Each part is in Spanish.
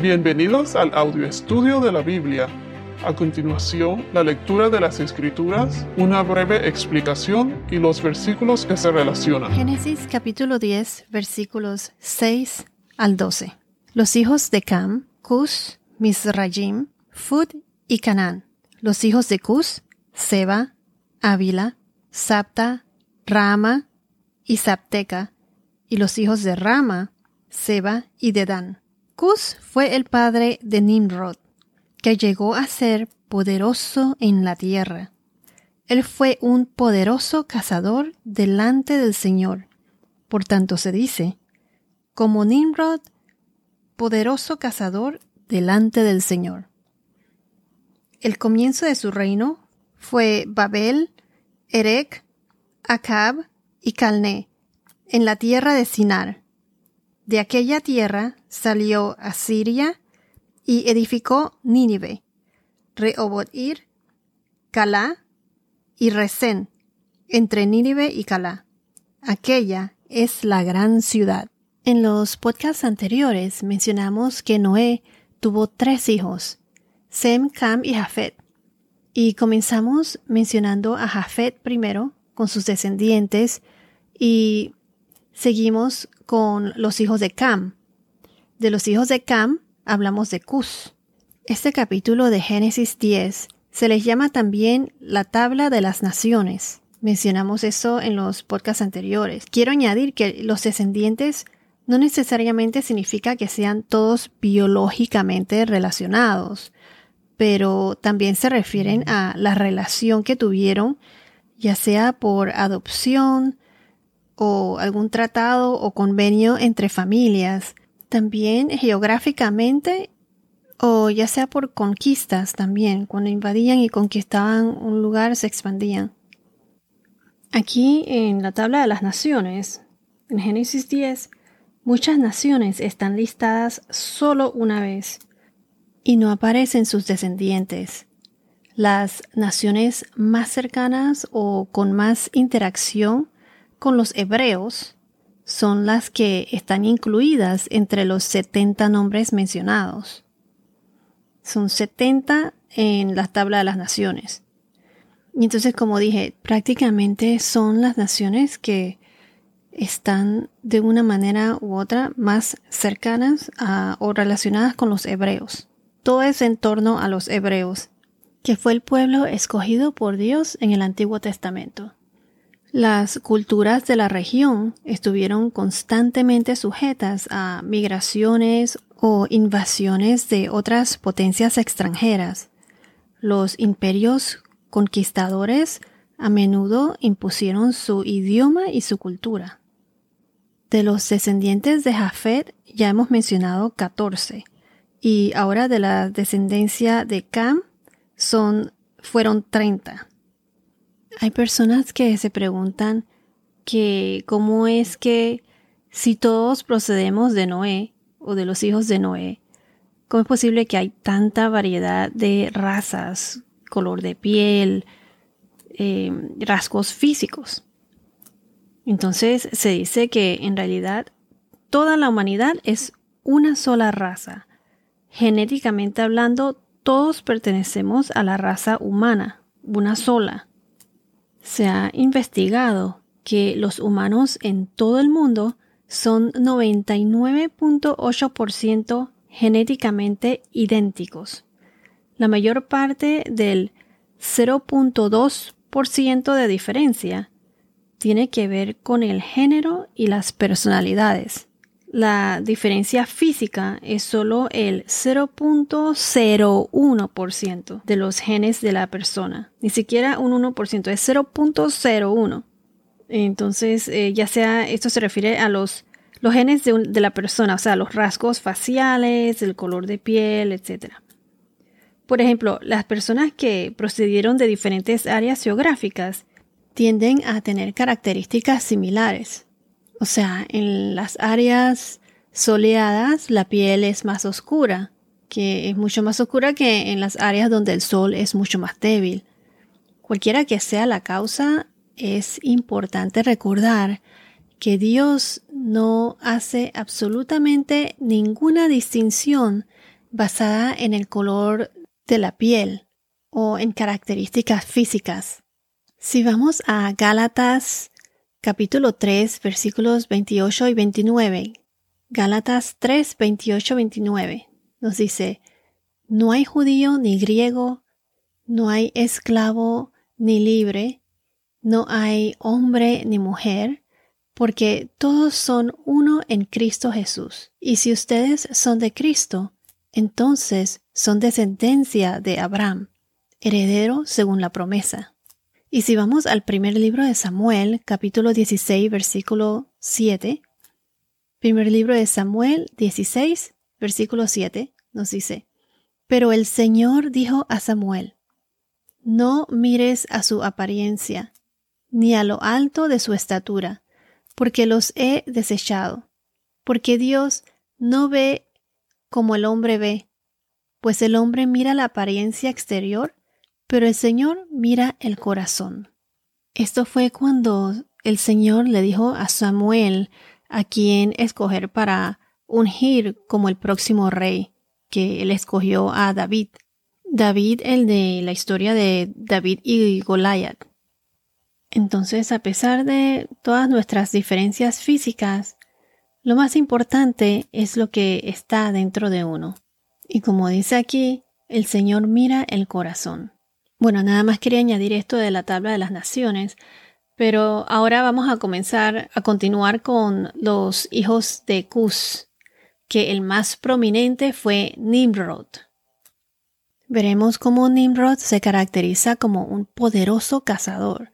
Bienvenidos al audio estudio de la Biblia. A continuación, la lectura de las Escrituras, una breve explicación y los versículos que se relacionan. Génesis capítulo 10, versículos 6 al 12. Los hijos de Cam, Cus, Misrayim, Fud y Canaán. Los hijos de Cus, Seba, Ávila, Sapta, Rama y Sapteca. Y los hijos de Rama, Seba y Dedán. Cus fue el padre de Nimrod, que llegó a ser poderoso en la tierra. Él fue un poderoso cazador delante del Señor. Por tanto se dice, como Nimrod, poderoso cazador delante del Señor. El comienzo de su reino fue Babel, Erech, Acab y Calné, en la tierra de Sinar. De aquella tierra salió Asiria y edificó Nínive, Rehoboth-ir, Calá y Resén, entre Nínive y Calá. Aquella es la gran ciudad. En los podcasts anteriores mencionamos que Noé tuvo tres hijos, Sem, Cam y Jafet. Y comenzamos mencionando a Jafet primero, con sus descendientes, y seguimos con los hijos de Cam, de los hijos de Cam hablamos de Cus. Este capítulo de Génesis 10 se les llama también la tabla de las naciones. Mencionamos eso en los podcasts anteriores. Quiero añadir que los descendientes no necesariamente significa que sean todos biológicamente relacionados, pero también se refieren a la relación que tuvieron, ya sea por adopción o algún tratado o convenio entre familias, también geográficamente o ya sea por conquistas también, cuando invadían y conquistaban un lugar se expandían. Aquí en la tabla de las naciones, en Génesis 10, muchas naciones están listadas solo una vez y no aparecen sus descendientes. Las naciones más cercanas o con más interacción con los hebreos son las que están incluidas entre los 70 nombres mencionados. Son 70 en la tabla de las naciones. Y entonces, como dije, prácticamente son las naciones que están de una manera u otra más cercanas a, o relacionadas con los hebreos. Todo es en torno a los hebreos, que fue el pueblo escogido por Dios en el Antiguo Testamento. Las culturas de la región estuvieron constantemente sujetas a migraciones o invasiones de otras potencias extranjeras. Los imperios conquistadores a menudo impusieron su idioma y su cultura. De los descendientes de Jafet ya hemos mencionado 14 y ahora de la descendencia de Cam son fueron 30. Hay personas que se preguntan que cómo es que si todos procedemos de Noé o de los hijos de Noé, ¿cómo es posible que hay tanta variedad de razas, color de piel, eh, rasgos físicos? Entonces se dice que en realidad toda la humanidad es una sola raza. Genéticamente hablando, todos pertenecemos a la raza humana, una sola se ha investigado que los humanos en todo el mundo son 99.8% genéticamente idénticos. La mayor parte del 0.2% de diferencia tiene que ver con el género y las personalidades la diferencia física es solo el 0.01% de los genes de la persona. Ni siquiera un 1%, es 0.01. Entonces, eh, ya sea, esto se refiere a los, los genes de, de, la persona, o sea, los rasgos faciales, el color de piel, etc. Por ejemplo, las personas que procedieron de diferentes áreas geográficas tienden a tener características similares. O sea, en las áreas soleadas la piel es más oscura, que es mucho más oscura que en las áreas donde el sol es mucho más débil. Cualquiera que sea la causa, es importante recordar que Dios no hace absolutamente ninguna distinción basada en el color de la piel o en características físicas. Si vamos a Gálatas capítulo 3 versículos 28 y 29, Gálatas 3, 28, 29 nos dice, no hay judío ni griego, no hay esclavo ni libre, no hay hombre ni mujer, porque todos son uno en Cristo Jesús. Y si ustedes son de Cristo, entonces son descendencia de Abraham, heredero según la promesa. Y si vamos al primer libro de Samuel, capítulo 16, versículo 7, primer libro de Samuel 16, versículo 7, nos dice, Pero el Señor dijo a Samuel, No mires a su apariencia, ni a lo alto de su estatura, porque los he desechado, porque Dios no ve como el hombre ve, pues el hombre mira la apariencia exterior, pero el Señor mira el corazón. Esto fue cuando el Señor le dijo a Samuel a quien escoger para ungir como el próximo rey, que él escogió a David. David, el de la historia de David y Goliat. Entonces, a pesar de todas nuestras diferencias físicas, lo más importante es lo que está dentro de uno. Y como dice aquí, el Señor mira el corazón. Bueno, nada más quería añadir esto de la tabla de las naciones, pero ahora vamos a comenzar a continuar con los hijos de Cus, que el más prominente fue Nimrod. Veremos cómo Nimrod se caracteriza como un poderoso cazador,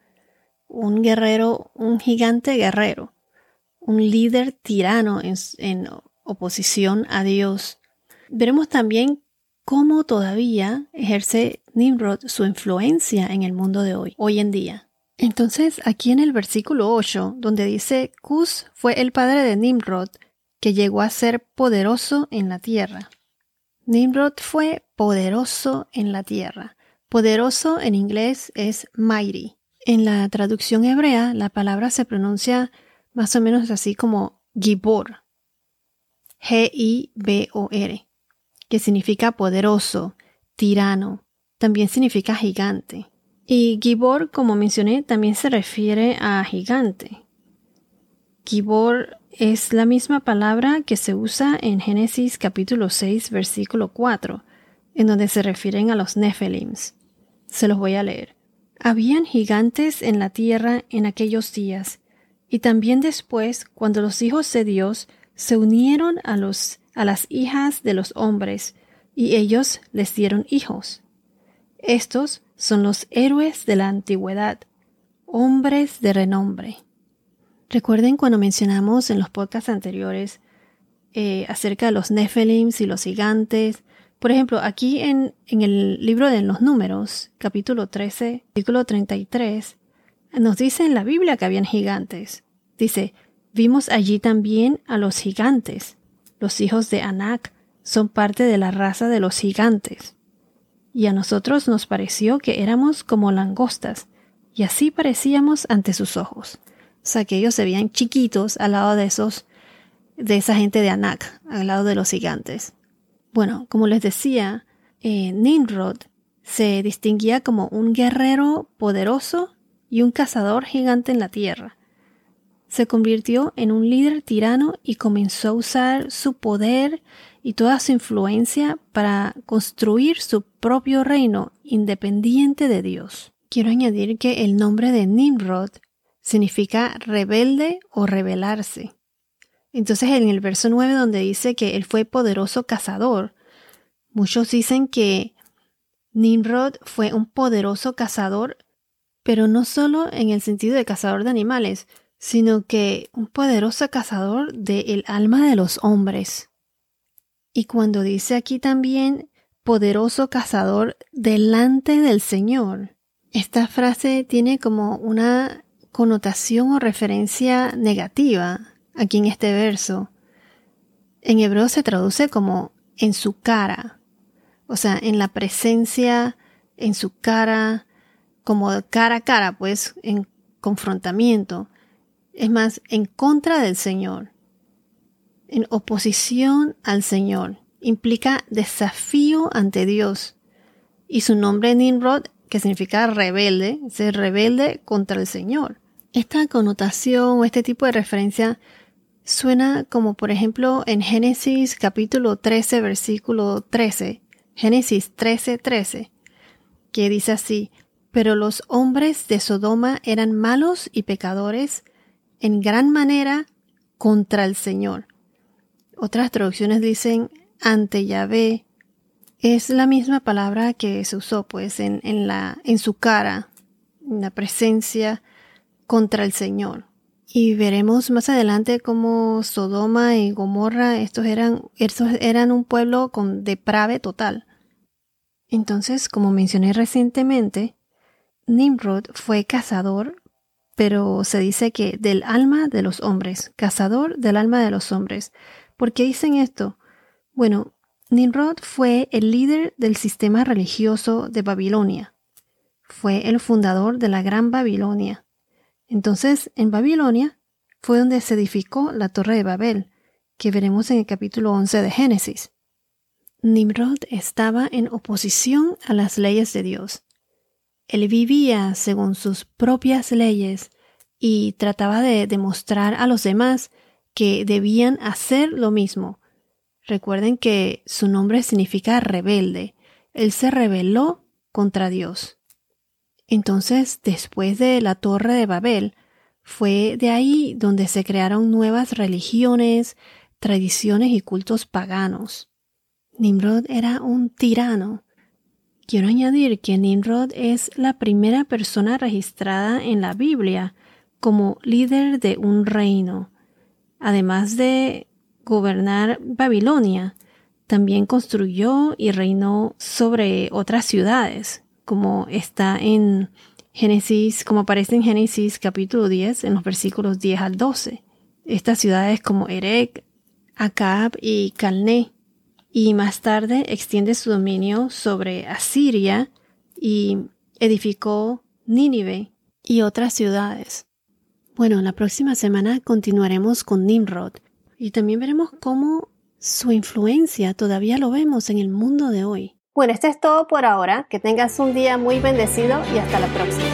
un guerrero, un gigante guerrero, un líder tirano en, en oposición a Dios. Veremos también cómo todavía ejerce Nimrod su influencia en el mundo de hoy, hoy en día. Entonces, aquí en el versículo 8, donde dice, Cus fue el padre de Nimrod, que llegó a ser poderoso en la tierra. Nimrod fue poderoso en la tierra. Poderoso en inglés es mighty. En la traducción hebrea, la palabra se pronuncia más o menos así como Gibor. G-I-B-O-R que significa poderoso, tirano, también significa gigante. Y Gibor, como mencioné, también se refiere a gigante. Gibor es la misma palabra que se usa en Génesis capítulo 6, versículo 4, en donde se refieren a los Nephilims. Se los voy a leer. Habían gigantes en la tierra en aquellos días, y también después, cuando los hijos de Dios se unieron a los a las hijas de los hombres, y ellos les dieron hijos. Estos son los héroes de la antigüedad, hombres de renombre. Recuerden cuando mencionamos en los podcasts anteriores eh, acerca de los Nephilims y los gigantes. Por ejemplo, aquí en, en el libro de los números, capítulo 13, artículo 33, nos dice en la Biblia que habían gigantes. Dice, vimos allí también a los gigantes, los hijos de Anak son parte de la raza de los gigantes. Y a nosotros nos pareció que éramos como langostas, y así parecíamos ante sus ojos. O sea que ellos se veían chiquitos al lado de esos, de esa gente de Anak, al lado de los gigantes. Bueno, como les decía, eh, Nimrod se distinguía como un guerrero poderoso y un cazador gigante en la tierra se convirtió en un líder tirano y comenzó a usar su poder y toda su influencia para construir su propio reino independiente de Dios. Quiero añadir que el nombre de Nimrod significa rebelde o rebelarse. Entonces en el verso 9 donde dice que él fue poderoso cazador, muchos dicen que Nimrod fue un poderoso cazador, pero no solo en el sentido de cazador de animales, sino que un poderoso cazador del alma de los hombres. Y cuando dice aquí también poderoso cazador delante del Señor, esta frase tiene como una connotación o referencia negativa aquí en este verso. En hebreo se traduce como en su cara, o sea, en la presencia, en su cara, como cara a cara, pues en confrontamiento. Es más, en contra del Señor, en oposición al Señor. implica desafío ante Dios. Y su nombre Nimrod, que significa rebelde, ser rebelde contra el Señor. Esta connotación o este tipo de referencia suena como por ejemplo en Génesis capítulo 13 versículo 13, Génesis 13 13, que dice así, pero los hombres de Sodoma eran malos y pecadores en gran manera contra el Señor. Otras traducciones dicen ante Yahvé. Es la misma palabra que se usó pues en, en, la, en su cara, en la presencia contra el Señor. Y veremos más adelante cómo Sodoma y Gomorra, estos eran, estos eran un pueblo con deprave total. Entonces, como mencioné recientemente, Nimrod fue cazador, pero se dice que del alma de los hombres, cazador del alma de los hombres. ¿Por qué dicen esto? Bueno, Nimrod fue el líder del sistema religioso de Babilonia. Fue el fundador de la Gran Babilonia. Entonces, en Babilonia fue donde se edificó la Torre de Babel, que veremos en el capítulo 11 de Génesis. Nimrod estaba en oposición a las leyes de Dios. Él vivía según sus propias leyes y trataba de demostrar a los demás que debían hacer lo mismo, Recuerden que su nombre significa rebelde. Él se rebeló contra Dios. Entonces, después de la Torre de Babel, fue de ahí donde se crearon nuevas religiones, tradiciones y cultos paganos. Nimrod era un tirano. Quiero añadir que Nimrod es la primera persona registrada en la Biblia como líder de un reino. Además de gobernar Babilonia, también construyó y reinó sobre otras ciudades, como está en Génesis, como aparece en Génesis capítulo 10, en los versículos 10 al 12. Estas ciudades como Erech, Acab y Calné. Y más tarde extiende su dominio sobre Asiria y edificó Nínive y otras ciudades. Bueno, la próxima semana continuaremos con Nimrod, y también veremos cómo su influencia todavía lo vemos en el mundo de hoy. Bueno, esto es todo por ahora. Que tengas un día muy bendecido y hasta la próxima.